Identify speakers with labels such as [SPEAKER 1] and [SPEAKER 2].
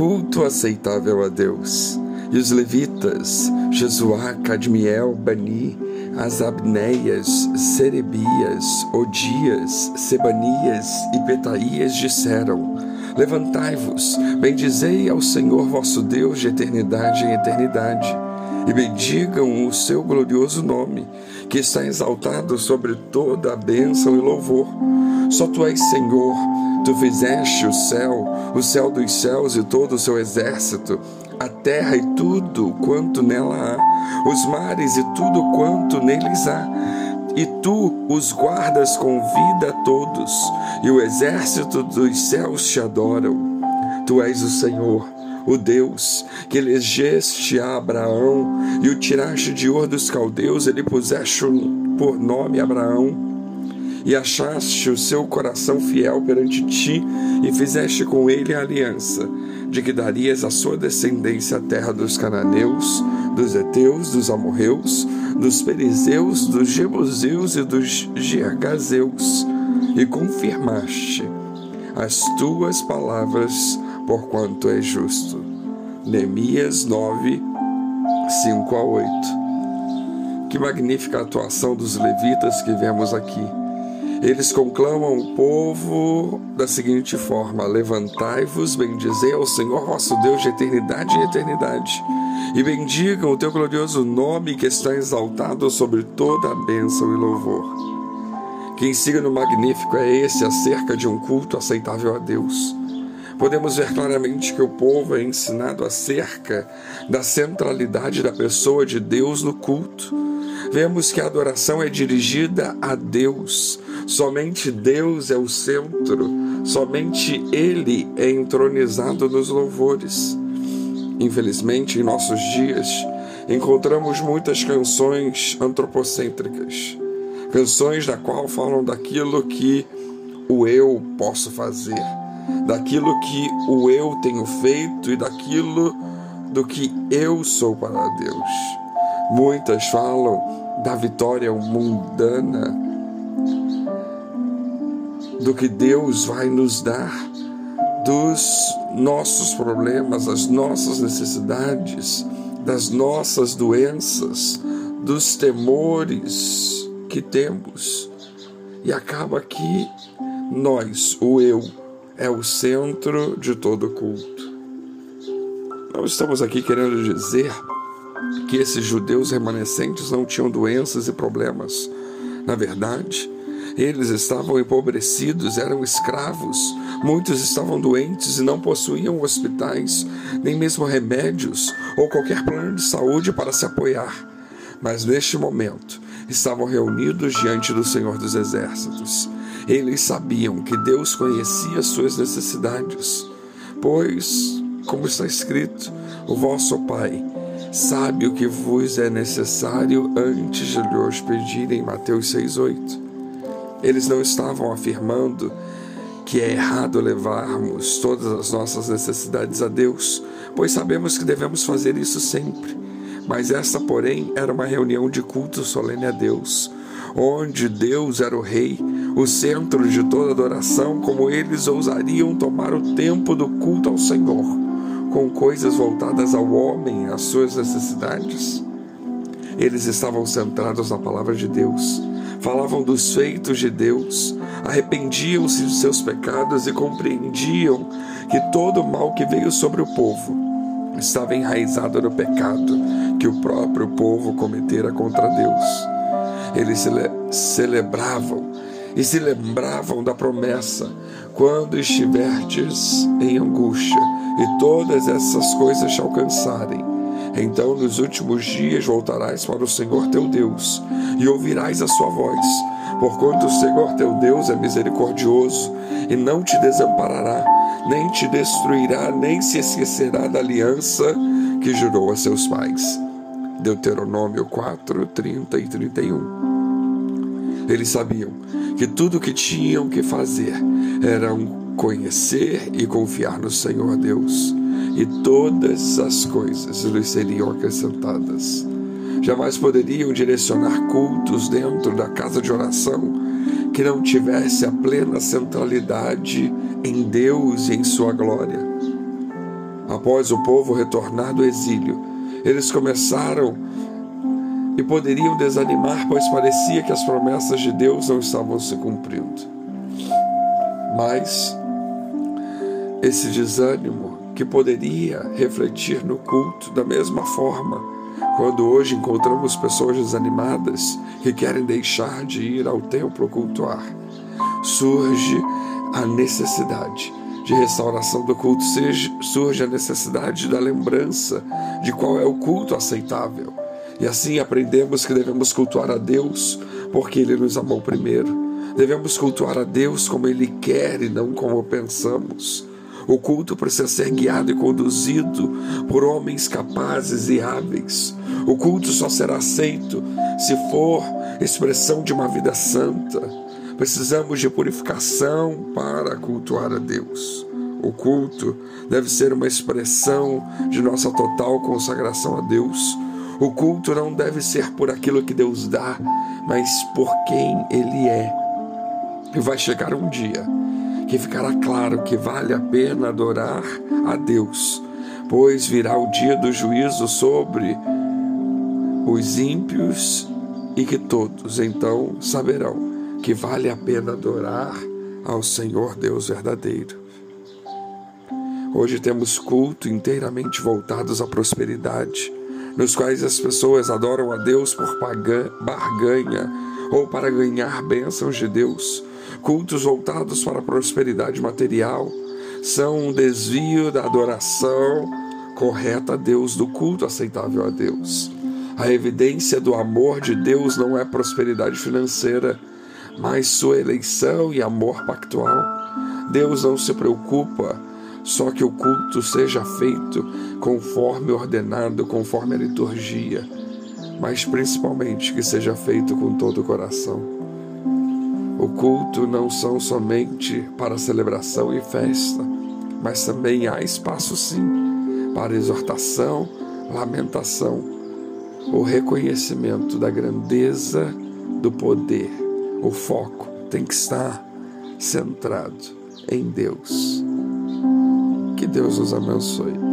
[SPEAKER 1] culto aceitável a Deus. E os levitas, Jesuá, Cadmiel, Bani, Asabneias, Serebias, Odias, Sebanias e Petaías disseram: Levantai-vos, bendizei ao Senhor vosso Deus de eternidade em eternidade, e bendigam o seu glorioso nome, que está exaltado sobre toda a bênção e louvor. Só tu és Senhor, tu fizeste o céu, o céu dos céus e todo o seu exército, a terra e tudo quanto nela há, os mares e tudo quanto neles há. E tu os guardas com vida a todos, e o exército dos céus te adoram. Tu és o Senhor, o Deus que elegeste a Abraão e o tiraste de Ur dos caldeus, ele puseste por nome Abraão e achaste o seu coração fiel perante ti e fizeste com ele a aliança, de que darias à sua descendência a terra dos cananeus, dos heteus, dos amorreus, dos perizeus, dos jebuseus e dos gergazeus, e confirmaste as tuas palavras, porquanto é justo. Neemias 9, 5 a 8. Que magnífica atuação dos levitas que vemos aqui eles conclamam o povo da seguinte forma: Levantai-vos, bendizei ao Senhor vosso Deus de eternidade em eternidade, e bendigam o teu glorioso nome que está exaltado sobre toda a bênção e louvor. Que ensino magnífico é esse acerca de um culto aceitável a Deus? Podemos ver claramente que o povo é ensinado acerca da centralidade da pessoa de Deus no culto. Vemos que a adoração é dirigida a Deus, Somente Deus é o centro, somente Ele é entronizado nos louvores. Infelizmente, em nossos dias, encontramos muitas canções antropocêntricas, canções da qual falam daquilo que o eu posso fazer, daquilo que o eu tenho feito e daquilo do que eu sou para Deus. Muitas falam da vitória mundana do que Deus vai nos dar, dos nossos problemas, das nossas necessidades, das nossas doenças, dos temores que temos. E acaba que nós, o eu, é o centro de todo culto. Não estamos aqui querendo dizer que esses judeus remanescentes não tinham doenças e problemas. Na verdade, eles estavam empobrecidos, eram escravos, muitos estavam doentes e não possuíam hospitais, nem mesmo remédios ou qualquer plano de saúde para se apoiar. Mas neste momento estavam reunidos diante do Senhor dos Exércitos. Eles sabiam que Deus conhecia suas necessidades, pois, como está escrito, o vosso Pai sabe o que vos é necessário antes de lhe pedir em Mateus 6,8. Eles não estavam afirmando que é errado levarmos todas as nossas necessidades a Deus, pois sabemos que devemos fazer isso sempre. Mas essa, porém, era uma reunião de culto solene a Deus, onde Deus era o Rei, o centro de toda adoração, como eles ousariam tomar o tempo do culto ao Senhor, com coisas voltadas ao homem, às suas necessidades. Eles estavam centrados na palavra de Deus falavam dos feitos de Deus, arrependiam-se de seus pecados e compreendiam que todo o mal que veio sobre o povo estava enraizado no pecado que o próprio povo cometera contra Deus. Eles cele celebravam e se lembravam da promessa: quando estiverdes em angústia e todas essas coisas te alcançarem, então nos últimos dias voltarás para o Senhor teu Deus e ouvirás a sua voz, porquanto o Senhor teu Deus é misericordioso e não te desamparará, nem te destruirá, nem se esquecerá da aliança que jurou a seus pais. Deuteronômio 4, 30 e 31. Eles sabiam que tudo o que tinham que fazer era conhecer e confiar no Senhor Deus e todas as coisas lhes seriam acrescentadas. Jamais poderiam direcionar cultos dentro da casa de oração que não tivesse a plena centralidade em Deus e em Sua glória. Após o povo retornar do exílio, eles começaram e poderiam desanimar, pois parecia que as promessas de Deus não estavam se cumprindo. Mas esse desânimo que poderia refletir no culto da mesma forma, quando hoje encontramos pessoas desanimadas que querem deixar de ir ao templo cultuar, surge a necessidade de restauração do culto, surge a necessidade da lembrança de qual é o culto aceitável. E assim aprendemos que devemos cultuar a Deus porque Ele nos amou primeiro. Devemos cultuar a Deus como Ele quer e não como pensamos. O culto precisa ser guiado e conduzido por homens capazes e hábeis. O culto só será aceito se for expressão de uma vida santa. Precisamos de purificação para cultuar a Deus. O culto deve ser uma expressão de nossa total consagração a Deus. O culto não deve ser por aquilo que Deus dá, mas por quem Ele é. E vai chegar um dia que ficará claro que vale a pena adorar a Deus, pois virá o dia do juízo sobre os ímpios e que todos então saberão que vale a pena adorar ao Senhor Deus verdadeiro. Hoje temos culto inteiramente voltados à prosperidade, nos quais as pessoas adoram a Deus por barganha ou para ganhar bênçãos de Deus Cultos voltados para a prosperidade material são um desvio da adoração correta a Deus, do culto aceitável a Deus. A evidência do amor de Deus não é prosperidade financeira, mas sua eleição e amor pactual. Deus não se preocupa só que o culto seja feito conforme ordenado, conforme a liturgia, mas principalmente que seja feito com todo o coração. O culto não são somente para celebração e festa, mas também há espaço sim para exortação, lamentação, o reconhecimento da grandeza do poder. O foco tem que estar centrado em Deus. Que Deus nos abençoe.